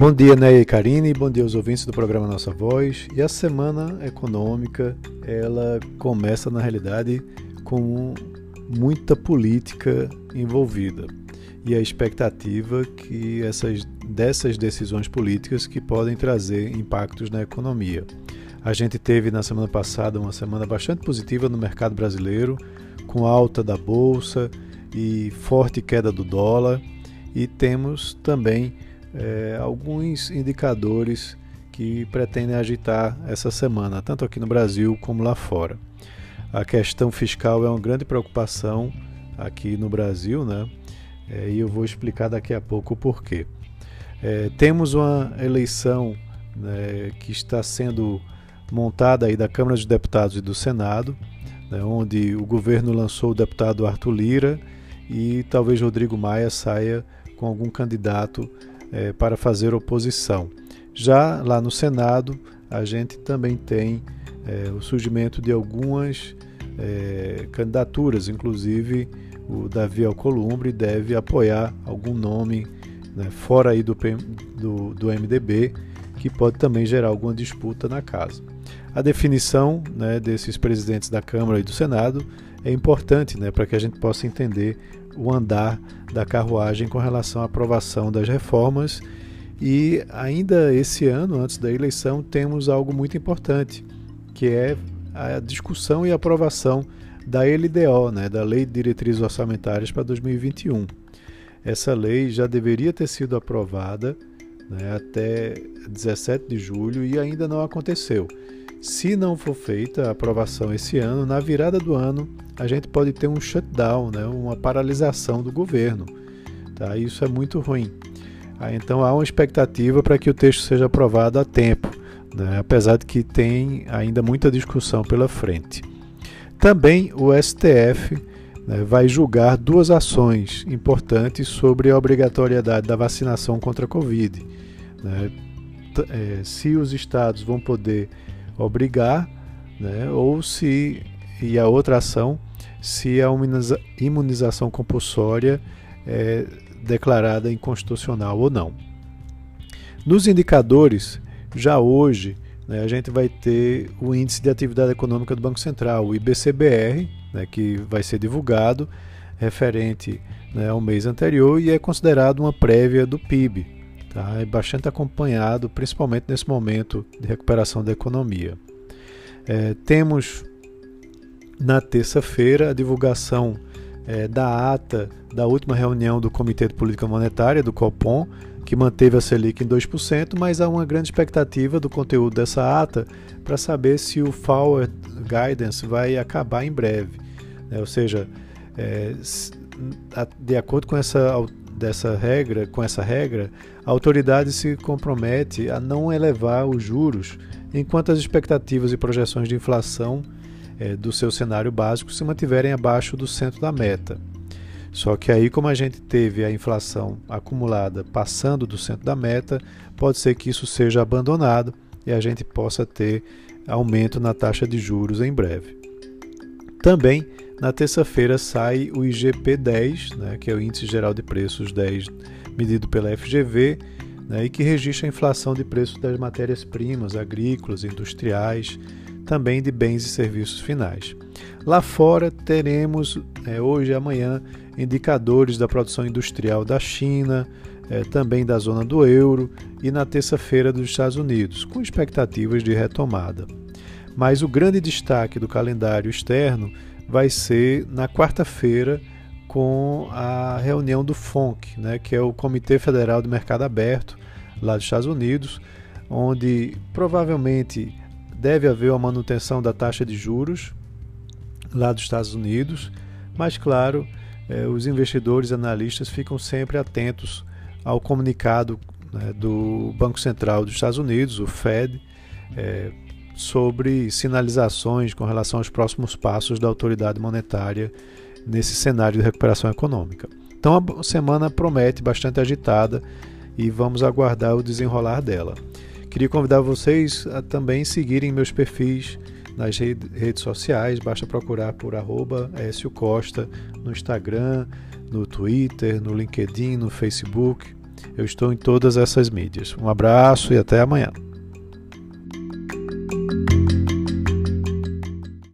Bom dia, Neia e Karine, bom dia aos ouvintes do programa Nossa Voz. E a semana econômica, ela começa na realidade com muita política envolvida e a expectativa que essas dessas decisões políticas que podem trazer impactos na economia. A gente teve na semana passada uma semana bastante positiva no mercado brasileiro, com alta da bolsa e forte queda do dólar, e temos também é, alguns indicadores que pretendem agitar essa semana, tanto aqui no Brasil como lá fora. A questão fiscal é uma grande preocupação aqui no Brasil, né? É, e eu vou explicar daqui a pouco o porquê. É, temos uma eleição né, que está sendo montada aí da Câmara dos Deputados e do Senado, né, onde o governo lançou o deputado Arthur Lira e talvez Rodrigo Maia saia com algum candidato é, para fazer oposição. Já lá no Senado, a gente também tem é, o surgimento de algumas é, candidaturas, inclusive o Davi Alcolumbre deve apoiar algum nome né, fora aí do, do, do MDB que pode também gerar alguma disputa na casa. A definição né, desses presidentes da Câmara e do Senado é importante né, para que a gente possa entender o andar da carruagem com relação à aprovação das reformas. E ainda esse ano, antes da eleição, temos algo muito importante, que é a discussão e aprovação da LDO, né, da Lei de Diretrizes Orçamentárias para 2021. Essa lei já deveria ter sido aprovada né, até 17 de julho e ainda não aconteceu. Se não for feita a aprovação esse ano, na virada do ano, a gente pode ter um shutdown, né, uma paralisação do governo. Tá? Isso é muito ruim. Ah, então há uma expectativa para que o texto seja aprovado a tempo, né, apesar de que tem ainda muita discussão pela frente. Também o STF né, vai julgar duas ações importantes sobre a obrigatoriedade da vacinação contra a Covid. Né, é, se os estados vão poder obrigar, né, ou se, e a outra ação, se a imunização compulsória é declarada inconstitucional ou não. Nos indicadores, já hoje, né, a gente vai ter o Índice de Atividade Econômica do Banco Central, o IBCBR, né, que vai ser divulgado, referente né, ao mês anterior e é considerado uma prévia do PIB, Tá? É bastante acompanhado, principalmente nesse momento de recuperação da economia. É, temos na terça-feira a divulgação é, da ata da última reunião do Comitê de Política Monetária, do COPOM, que manteve a Selic em 2%, mas há uma grande expectativa do conteúdo dessa ata para saber se o Forward Guidance vai acabar em breve. Né? Ou seja, é, de acordo com essa dessa regra, com essa regra, a autoridade se compromete a não elevar os juros enquanto as expectativas e projeções de inflação é, do seu cenário básico se mantiverem abaixo do centro da meta. Só que aí, como a gente teve a inflação acumulada passando do centro da meta, pode ser que isso seja abandonado e a gente possa ter aumento na taxa de juros em breve. Também na terça-feira sai o IGP-10, né, que é o Índice Geral de Preços 10, medido pela FGV, né, e que registra a inflação de preços das matérias-primas agrícolas, industriais, também de bens e serviços finais. Lá fora teremos é, hoje e amanhã indicadores da produção industrial da China, é, também da zona do euro e na terça-feira dos Estados Unidos, com expectativas de retomada. Mas o grande destaque do calendário externo vai ser na quarta-feira com a reunião do FONC, né, que é o Comitê Federal do Mercado Aberto, lá dos Estados Unidos, onde provavelmente deve haver uma manutenção da taxa de juros lá dos Estados Unidos, mas claro, eh, os investidores e analistas ficam sempre atentos ao comunicado né, do Banco Central dos Estados Unidos, o Fed, eh, sobre sinalizações com relação aos próximos passos da autoridade monetária nesse cenário de recuperação econômica. Então a semana promete bastante agitada e vamos aguardar o desenrolar dela. Queria convidar vocês a também seguirem meus perfis nas redes sociais, basta procurar por arroba Costa no Instagram, no Twitter, no LinkedIn, no Facebook. Eu estou em todas essas mídias. Um abraço e até amanhã.